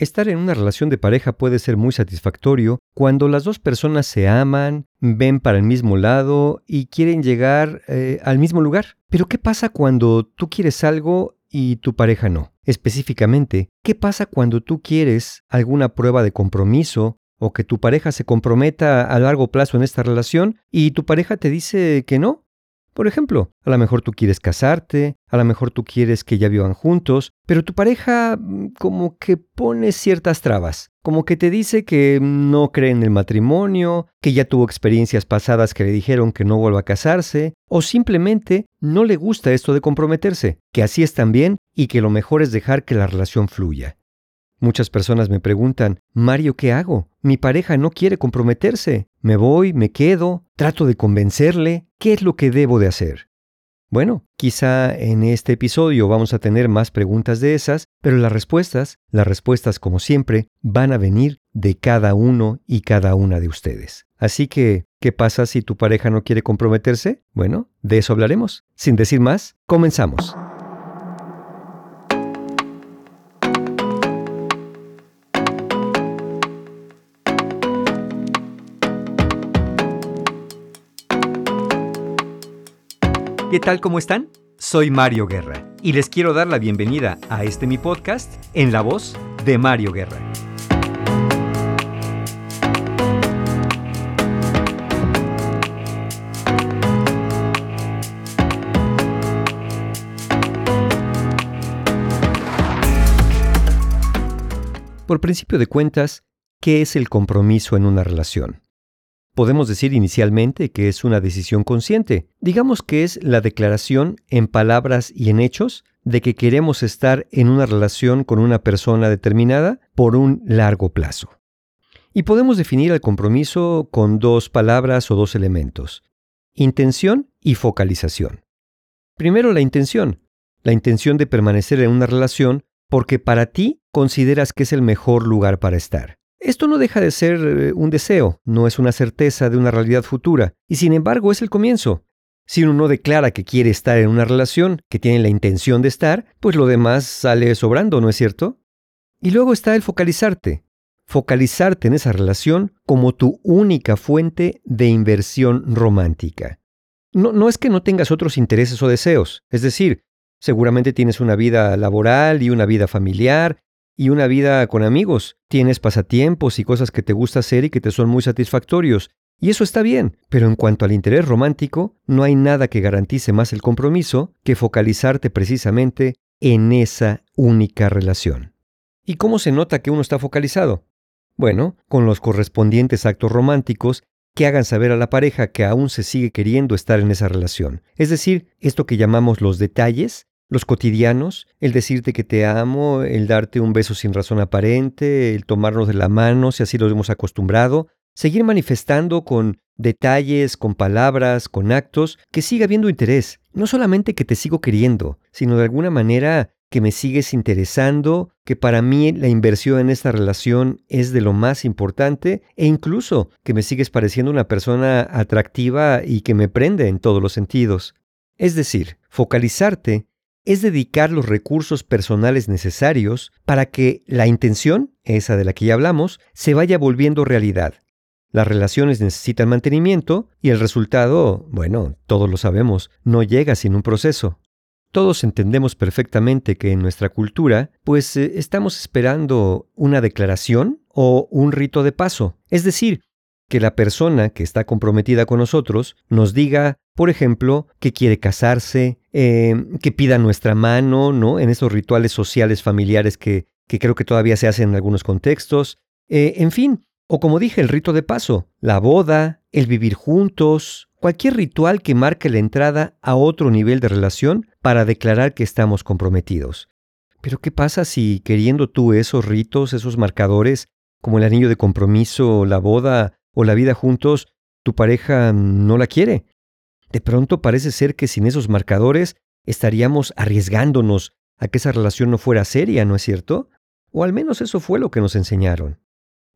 Estar en una relación de pareja puede ser muy satisfactorio cuando las dos personas se aman, ven para el mismo lado y quieren llegar eh, al mismo lugar. Pero ¿qué pasa cuando tú quieres algo y tu pareja no? Específicamente, ¿qué pasa cuando tú quieres alguna prueba de compromiso o que tu pareja se comprometa a largo plazo en esta relación y tu pareja te dice que no? Por ejemplo, a lo mejor tú quieres casarte, a lo mejor tú quieres que ya vivan juntos, pero tu pareja mm, como que pone ciertas trabas, como que te dice que no cree en el matrimonio, que ya tuvo experiencias pasadas que le dijeron que no vuelva a casarse, o simplemente no le gusta esto de comprometerse, que así es también y que lo mejor es dejar que la relación fluya. Muchas personas me preguntan, Mario, ¿qué hago? Mi pareja no quiere comprometerse. ¿Me voy? ¿Me quedo? ¿Trato de convencerle? ¿Qué es lo que debo de hacer? Bueno, quizá en este episodio vamos a tener más preguntas de esas, pero las respuestas, las respuestas como siempre, van a venir de cada uno y cada una de ustedes. Así que, ¿qué pasa si tu pareja no quiere comprometerse? Bueno, de eso hablaremos. Sin decir más, comenzamos. ¿Qué tal? ¿Cómo están? Soy Mario Guerra y les quiero dar la bienvenida a este mi podcast en la voz de Mario Guerra. Por principio de cuentas, ¿qué es el compromiso en una relación? Podemos decir inicialmente que es una decisión consciente. Digamos que es la declaración en palabras y en hechos de que queremos estar en una relación con una persona determinada por un largo plazo. Y podemos definir el compromiso con dos palabras o dos elementos, intención y focalización. Primero la intención, la intención de permanecer en una relación porque para ti consideras que es el mejor lugar para estar. Esto no deja de ser eh, un deseo, no es una certeza de una realidad futura, y sin embargo es el comienzo. Si uno no declara que quiere estar en una relación, que tiene la intención de estar, pues lo demás sale sobrando, ¿no es cierto? Y luego está el focalizarte. Focalizarte en esa relación como tu única fuente de inversión romántica. No, no es que no tengas otros intereses o deseos, es decir, seguramente tienes una vida laboral y una vida familiar y una vida con amigos. Tienes pasatiempos y cosas que te gusta hacer y que te son muy satisfactorios. Y eso está bien, pero en cuanto al interés romántico, no hay nada que garantice más el compromiso que focalizarte precisamente en esa única relación. ¿Y cómo se nota que uno está focalizado? Bueno, con los correspondientes actos románticos que hagan saber a la pareja que aún se sigue queriendo estar en esa relación. Es decir, esto que llamamos los detalles los cotidianos, el decirte que te amo, el darte un beso sin razón aparente, el tomarnos de la mano si así lo hemos acostumbrado, seguir manifestando con detalles, con palabras, con actos, que siga habiendo interés, no solamente que te sigo queriendo, sino de alguna manera que me sigues interesando, que para mí la inversión en esta relación es de lo más importante e incluso que me sigues pareciendo una persona atractiva y que me prende en todos los sentidos. Es decir, focalizarte es dedicar los recursos personales necesarios para que la intención, esa de la que ya hablamos, se vaya volviendo realidad. Las relaciones necesitan mantenimiento y el resultado, bueno, todos lo sabemos, no llega sin un proceso. Todos entendemos perfectamente que en nuestra cultura, pues eh, estamos esperando una declaración o un rito de paso, es decir, que la persona que está comprometida con nosotros nos diga, por ejemplo, que quiere casarse, eh, que pida nuestra mano, ¿no? En esos rituales sociales familiares que, que creo que todavía se hacen en algunos contextos. Eh, en fin, o como dije, el rito de paso, la boda, el vivir juntos, cualquier ritual que marque la entrada a otro nivel de relación para declarar que estamos comprometidos. Pero ¿qué pasa si queriendo tú esos ritos, esos marcadores, como el anillo de compromiso, la boda o la vida juntos, tu pareja no la quiere. De pronto parece ser que sin esos marcadores estaríamos arriesgándonos a que esa relación no fuera seria, ¿no es cierto? O al menos eso fue lo que nos enseñaron.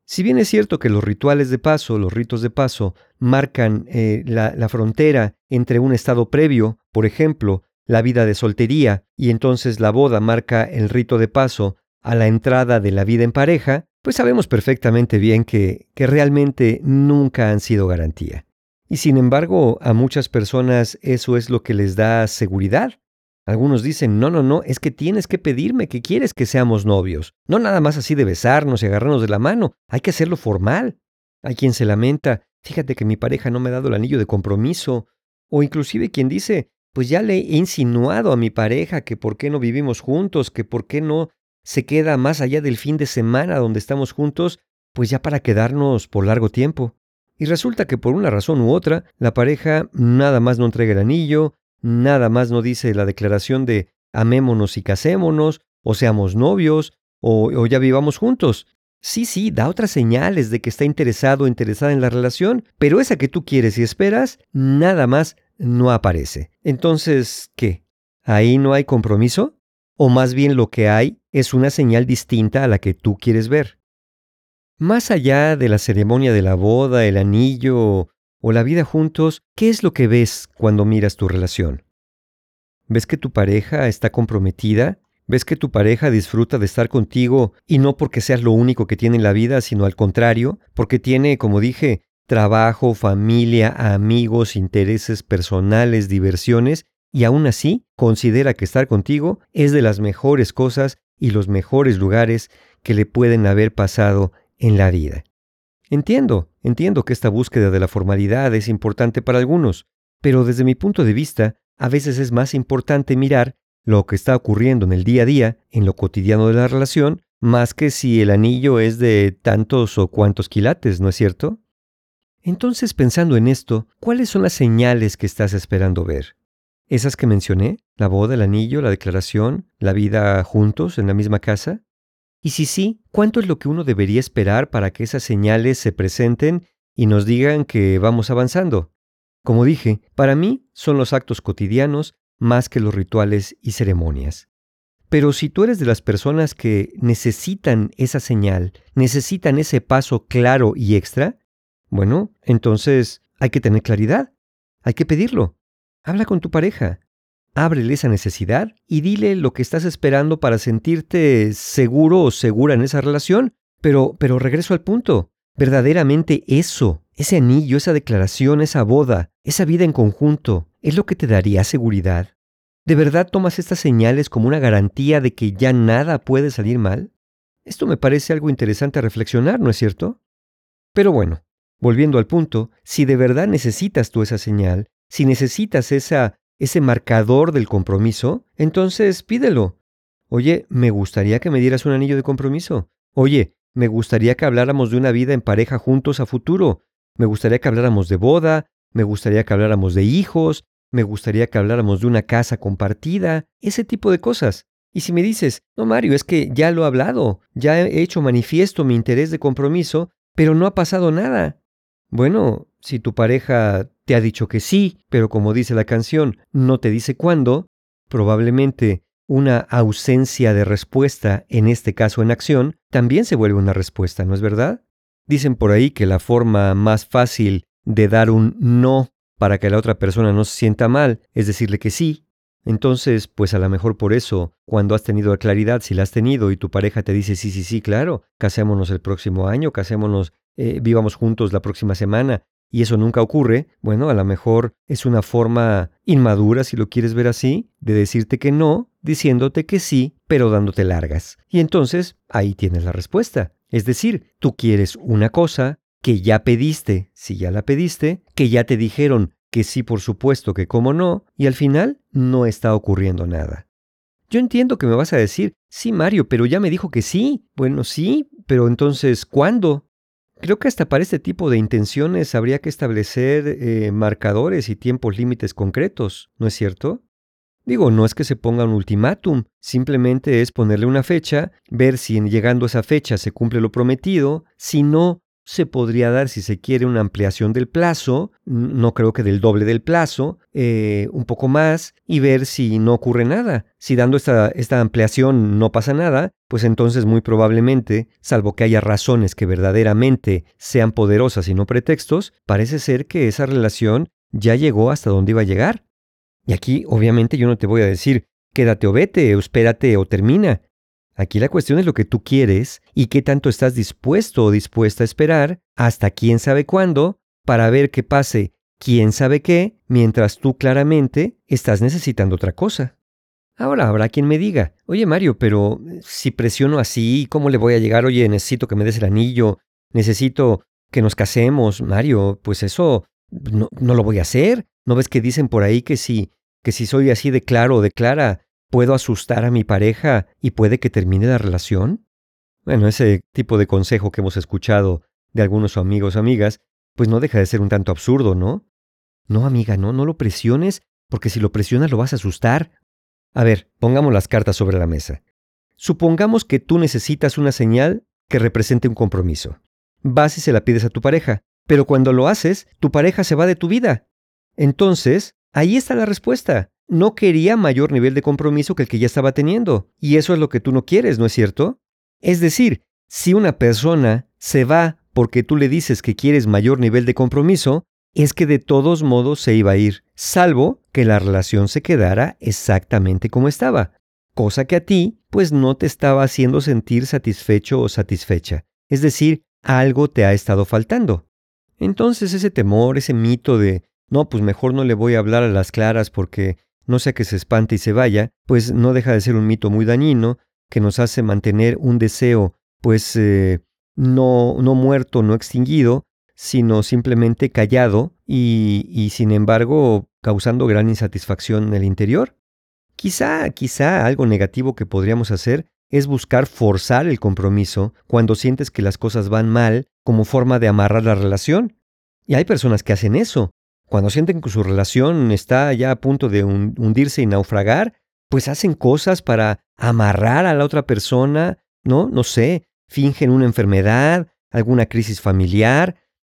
Si bien es cierto que los rituales de paso, los ritos de paso, marcan eh, la, la frontera entre un estado previo, por ejemplo, la vida de soltería, y entonces la boda marca el rito de paso a la entrada de la vida en pareja, pues sabemos perfectamente bien que, que realmente nunca han sido garantía. Y sin embargo, a muchas personas eso es lo que les da seguridad. Algunos dicen, no, no, no, es que tienes que pedirme que quieres que seamos novios. No nada más así de besarnos y agarrarnos de la mano, hay que hacerlo formal. Hay quien se lamenta, fíjate que mi pareja no me ha dado el anillo de compromiso. O inclusive quien dice, pues ya le he insinuado a mi pareja que por qué no vivimos juntos, que por qué no se queda más allá del fin de semana donde estamos juntos, pues ya para quedarnos por largo tiempo. Y resulta que por una razón u otra, la pareja nada más no entrega el anillo, nada más no dice la declaración de amémonos y casémonos, o seamos novios, o, ya vivamos juntos. Sí, sí, da otras señales de que está interesado o interesada en la relación, pero esa que tú quieres y esperas, nada más no aparece. Entonces, ¿qué? ¿Ahí no hay compromiso? ¿O más bien lo que hay es una señal distinta a la que tú quieres ver. Más allá de la ceremonia de la boda, el anillo o la vida juntos, ¿qué es lo que ves cuando miras tu relación? ¿Ves que tu pareja está comprometida? ¿Ves que tu pareja disfruta de estar contigo y no porque seas lo único que tiene en la vida, sino al contrario, porque tiene, como dije, trabajo, familia, amigos, intereses personales, diversiones, y aún así considera que estar contigo es de las mejores cosas y los mejores lugares que le pueden haber pasado en la vida. Entiendo, entiendo que esta búsqueda de la formalidad es importante para algunos, pero desde mi punto de vista, a veces es más importante mirar lo que está ocurriendo en el día a día, en lo cotidiano de la relación, más que si el anillo es de tantos o cuantos quilates, ¿no es cierto? Entonces, pensando en esto, ¿cuáles son las señales que estás esperando ver? ¿Esas que mencioné? ¿La boda, el anillo, la declaración, la vida juntos en la misma casa? Y si sí, ¿cuánto es lo que uno debería esperar para que esas señales se presenten y nos digan que vamos avanzando? Como dije, para mí son los actos cotidianos más que los rituales y ceremonias. Pero si tú eres de las personas que necesitan esa señal, necesitan ese paso claro y extra, bueno, entonces hay que tener claridad, hay que pedirlo. Habla con tu pareja, ábrele esa necesidad y dile lo que estás esperando para sentirte seguro o segura en esa relación. Pero, pero regreso al punto. Verdaderamente eso, ese anillo, esa declaración, esa boda, esa vida en conjunto, es lo que te daría seguridad. ¿De verdad tomas estas señales como una garantía de que ya nada puede salir mal? Esto me parece algo interesante a reflexionar, ¿no es cierto? Pero bueno, volviendo al punto, si de verdad necesitas tú esa señal, si necesitas esa ese marcador del compromiso, entonces pídelo. Oye, me gustaría que me dieras un anillo de compromiso. Oye, me gustaría que habláramos de una vida en pareja juntos a futuro. Me gustaría que habláramos de boda, me gustaría que habláramos de hijos, me gustaría que habláramos de una casa compartida, ese tipo de cosas. Y si me dices, no Mario, es que ya lo he hablado, ya he hecho manifiesto mi interés de compromiso, pero no ha pasado nada. Bueno, si tu pareja te ha dicho que sí, pero como dice la canción, no te dice cuándo, probablemente una ausencia de respuesta, en este caso en acción, también se vuelve una respuesta, ¿no es verdad? Dicen por ahí que la forma más fácil de dar un no para que la otra persona no se sienta mal es decirle que sí. Entonces, pues a lo mejor por eso, cuando has tenido claridad, si la has tenido y tu pareja te dice sí, sí, sí, claro, casémonos el próximo año, casémonos, eh, vivamos juntos la próxima semana, y eso nunca ocurre, bueno, a lo mejor es una forma inmadura, si lo quieres ver así, de decirte que no, diciéndote que sí, pero dándote largas. Y entonces ahí tienes la respuesta. Es decir, tú quieres una cosa que ya pediste, si ya la pediste, que ya te dijeron que sí, por supuesto, que cómo no, y al final no está ocurriendo nada. Yo entiendo que me vas a decir, sí, Mario, pero ya me dijo que sí. Bueno, sí, pero entonces, ¿cuándo? Creo que hasta para este tipo de intenciones habría que establecer eh, marcadores y tiempos límites concretos, ¿no es cierto? Digo, no es que se ponga un ultimátum, simplemente es ponerle una fecha, ver si en llegando a esa fecha se cumple lo prometido, si no, se podría dar, si se quiere, una ampliación del plazo, no creo que del doble del plazo, eh, un poco más, y ver si no ocurre nada. Si dando esta, esta ampliación no pasa nada, pues entonces muy probablemente, salvo que haya razones que verdaderamente sean poderosas y no pretextos, parece ser que esa relación ya llegó hasta donde iba a llegar. Y aquí, obviamente, yo no te voy a decir, quédate o vete, o espérate o termina. Aquí la cuestión es lo que tú quieres y qué tanto estás dispuesto o dispuesta a esperar hasta quién sabe cuándo para ver que pase quién sabe qué mientras tú claramente estás necesitando otra cosa. Ahora habrá quien me diga, oye Mario, pero si presiono así, ¿cómo le voy a llegar? Oye, necesito que me des el anillo, necesito que nos casemos, Mario, pues eso no, no, lo voy a hacer. ¿No ves que dicen por ahí que si, que si soy así de claro o de clara, puedo asustar a mi pareja y puede que termine la relación? Bueno, ese tipo de consejo que hemos escuchado de algunos amigos o amigas, pues no deja de ser un tanto absurdo, ¿no? No, amiga, no, no lo presiones, porque si lo presionas lo vas a asustar. A ver, pongamos las cartas sobre la mesa. Supongamos que tú necesitas una señal que represente un compromiso. Vas y se la pides a tu pareja, pero cuando lo haces, tu pareja se va de tu vida. Entonces, ahí está la respuesta. No quería mayor nivel de compromiso que el que ya estaba teniendo, y eso es lo que tú no quieres, ¿no es cierto? Es decir, si una persona se va porque tú le dices que quieres mayor nivel de compromiso, es que de todos modos se iba a ir, salvo que la relación se quedara exactamente como estaba, cosa que a ti pues no te estaba haciendo sentir satisfecho o satisfecha, es decir, algo te ha estado faltando. Entonces ese temor, ese mito de, no, pues mejor no le voy a hablar a las claras porque no sea que se espante y se vaya, pues no deja de ser un mito muy dañino que nos hace mantener un deseo, pues eh, no, no muerto, no extinguido, sino simplemente callado y, y sin embargo causando gran insatisfacción en el interior. Quizá, quizá algo negativo que podríamos hacer es buscar forzar el compromiso cuando sientes que las cosas van mal como forma de amarrar la relación. Y hay personas que hacen eso. Cuando sienten que su relación está ya a punto de hundirse y naufragar, pues hacen cosas para amarrar a la otra persona, ¿no? No sé, fingen una enfermedad, alguna crisis familiar,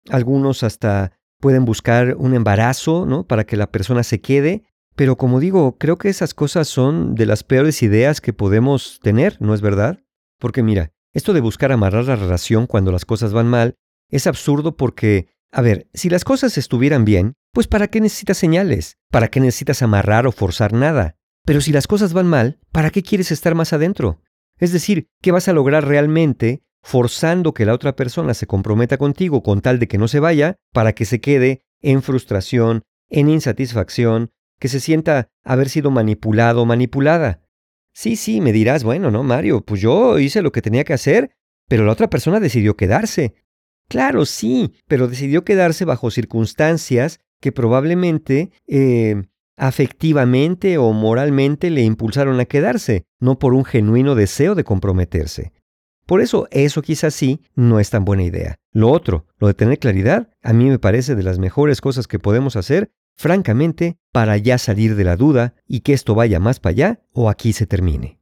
algunos hasta pueden buscar un embarazo, ¿no? Para que la persona se quede. Pero como digo, creo que esas cosas son de las peores ideas que podemos tener, ¿no es verdad? Porque mira, esto de buscar amarrar la relación cuando las cosas van mal es absurdo porque, a ver, si las cosas estuvieran bien, pues ¿para qué necesitas señales? ¿Para qué necesitas amarrar o forzar nada? Pero si las cosas van mal, ¿para qué quieres estar más adentro? Es decir, ¿qué vas a lograr realmente forzando que la otra persona se comprometa contigo con tal de que no se vaya, para que se quede en frustración, en insatisfacción, que se sienta haber sido manipulado o manipulada. Sí, sí, me dirás, bueno, no, Mario, pues yo hice lo que tenía que hacer, pero la otra persona decidió quedarse. Claro, sí, pero decidió quedarse bajo circunstancias que probablemente eh, afectivamente o moralmente le impulsaron a quedarse, no por un genuino deseo de comprometerse. Por eso, eso quizás sí no es tan buena idea. Lo otro, lo de tener claridad, a mí me parece de las mejores cosas que podemos hacer, francamente, para ya salir de la duda y que esto vaya más para allá o aquí se termine.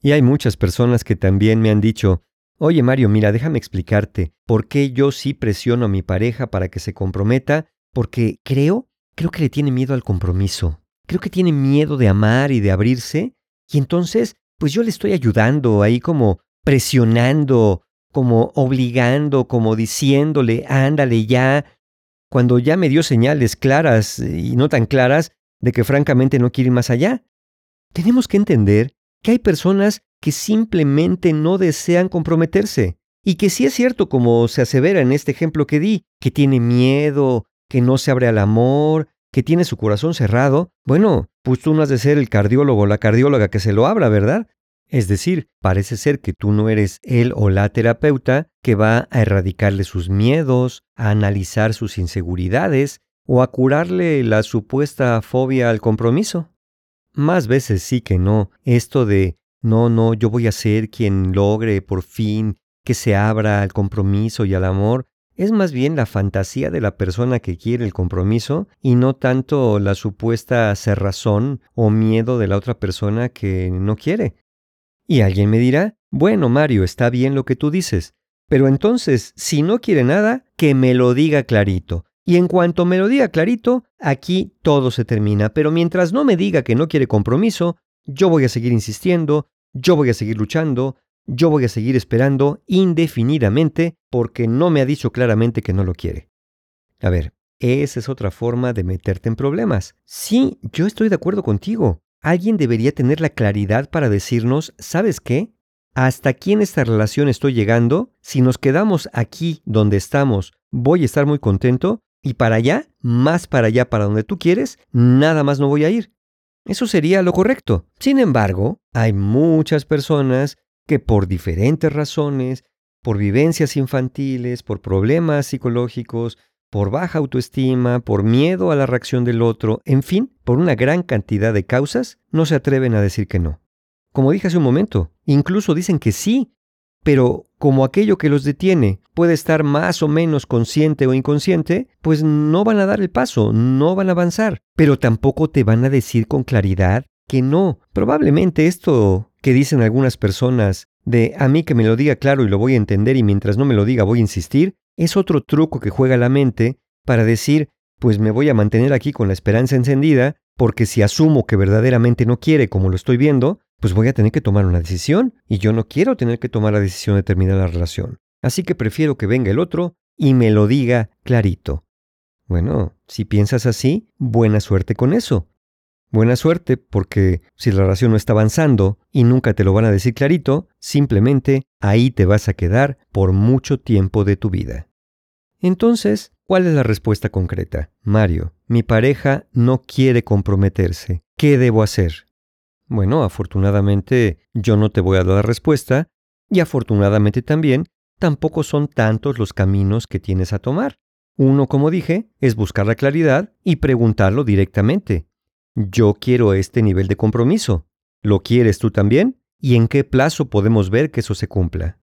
Y hay muchas personas que también me han dicho, oye Mario, mira, déjame explicarte por qué yo sí presiono a mi pareja para que se comprometa, porque creo, creo que le tiene miedo al compromiso. Creo que tiene miedo de amar y de abrirse, y entonces, pues yo le estoy ayudando ahí como presionando, como obligando, como diciéndole, ándale ya, cuando ya me dio señales claras y no tan claras de que francamente no quiere ir más allá. Tenemos que entender que hay personas que simplemente no desean comprometerse y que sí es cierto como se asevera en este ejemplo que di, que tiene miedo, que no se abre al amor, que tiene su corazón cerrado, bueno, pues tú no has de ser el cardiólogo o la cardióloga que se lo abra, ¿verdad? Es decir, parece ser que tú no eres él o la terapeuta que va a erradicarle sus miedos, a analizar sus inseguridades o a curarle la supuesta fobia al compromiso. Más veces sí que no, esto de no, no, yo voy a ser quien logre por fin que se abra al compromiso y al amor, es más bien la fantasía de la persona que quiere el compromiso y no tanto la supuesta cerrazón o miedo de la otra persona que no quiere. Y alguien me dirá, bueno, Mario, está bien lo que tú dices, pero entonces, si no quiere nada, que me lo diga clarito. Y en cuanto me lo diga clarito, aquí todo se termina. Pero mientras no me diga que no quiere compromiso, yo voy a seguir insistiendo, yo voy a seguir luchando, yo voy a seguir esperando indefinidamente porque no me ha dicho claramente que no lo quiere. A ver, esa es otra forma de meterte en problemas. Sí, yo estoy de acuerdo contigo. Alguien debería tener la claridad para decirnos, ¿sabes qué? hasta aquí en esta relación estoy llegando, si nos quedamos aquí donde estamos, voy a estar muy contento, y para allá, más para allá, para donde tú quieres, nada más no voy a ir. Eso sería lo correcto. Sin embargo, hay muchas personas que por diferentes razones, por vivencias infantiles, por problemas psicológicos, por baja autoestima, por miedo a la reacción del otro, en fin, por una gran cantidad de causas, no se atreven a decir que no. Como dije hace un momento, incluso dicen que sí, pero como aquello que los detiene puede estar más o menos consciente o inconsciente, pues no van a dar el paso, no van a avanzar, pero tampoco te van a decir con claridad que no. Probablemente esto que dicen algunas personas de a mí que me lo diga claro y lo voy a entender y mientras no me lo diga voy a insistir, es otro truco que juega la mente para decir, pues me voy a mantener aquí con la esperanza encendida, porque si asumo que verdaderamente no quiere como lo estoy viendo, pues voy a tener que tomar una decisión y yo no quiero tener que tomar la decisión de terminar la relación. Así que prefiero que venga el otro y me lo diga clarito. Bueno, si piensas así, buena suerte con eso. Buena suerte porque si la relación no está avanzando y nunca te lo van a decir clarito, simplemente ahí te vas a quedar por mucho tiempo de tu vida. Entonces, ¿cuál es la respuesta concreta? Mario, mi pareja no quiere comprometerse. ¿Qué debo hacer? Bueno, afortunadamente yo no te voy a dar respuesta y afortunadamente también tampoco son tantos los caminos que tienes a tomar. Uno, como dije, es buscar la claridad y preguntarlo directamente. Yo quiero este nivel de compromiso. ¿Lo quieres tú también? ¿Y en qué plazo podemos ver que eso se cumpla?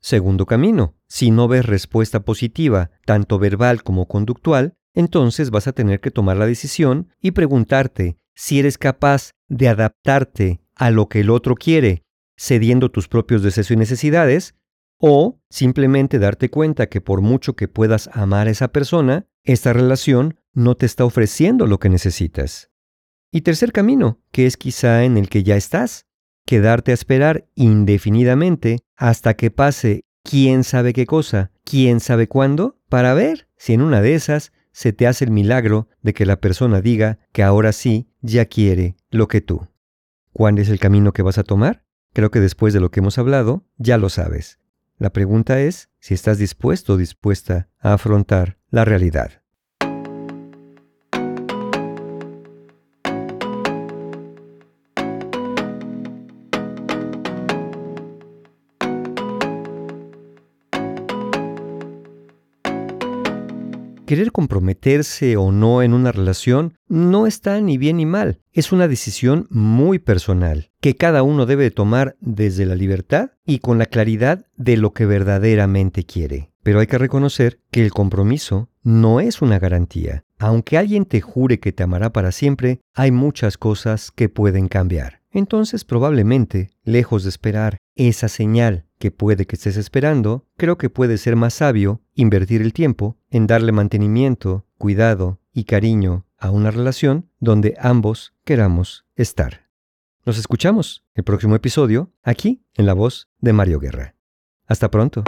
Segundo camino, si no ves respuesta positiva, tanto verbal como conductual, entonces vas a tener que tomar la decisión y preguntarte si eres capaz de adaptarte a lo que el otro quiere, cediendo tus propios deseos y necesidades, o simplemente darte cuenta que por mucho que puedas amar a esa persona, esta relación no te está ofreciendo lo que necesitas. Y tercer camino, que es quizá en el que ya estás, quedarte a esperar indefinidamente hasta que pase quién sabe qué cosa, quién sabe cuándo, para ver si en una de esas se te hace el milagro de que la persona diga que ahora sí ya quiere lo que tú. ¿Cuál es el camino que vas a tomar? Creo que después de lo que hemos hablado, ya lo sabes. La pregunta es si estás dispuesto o dispuesta a afrontar la realidad. Querer comprometerse o no en una relación no está ni bien ni mal, es una decisión muy personal, que cada uno debe tomar desde la libertad y con la claridad de lo que verdaderamente quiere. Pero hay que reconocer que el compromiso no es una garantía. Aunque alguien te jure que te amará para siempre, hay muchas cosas que pueden cambiar. Entonces probablemente, lejos de esperar esa señal que puede que estés esperando, creo que puede ser más sabio invertir el tiempo en darle mantenimiento, cuidado y cariño a una relación donde ambos queramos estar. Nos escuchamos el próximo episodio aquí en la voz de Mario Guerra. Hasta pronto.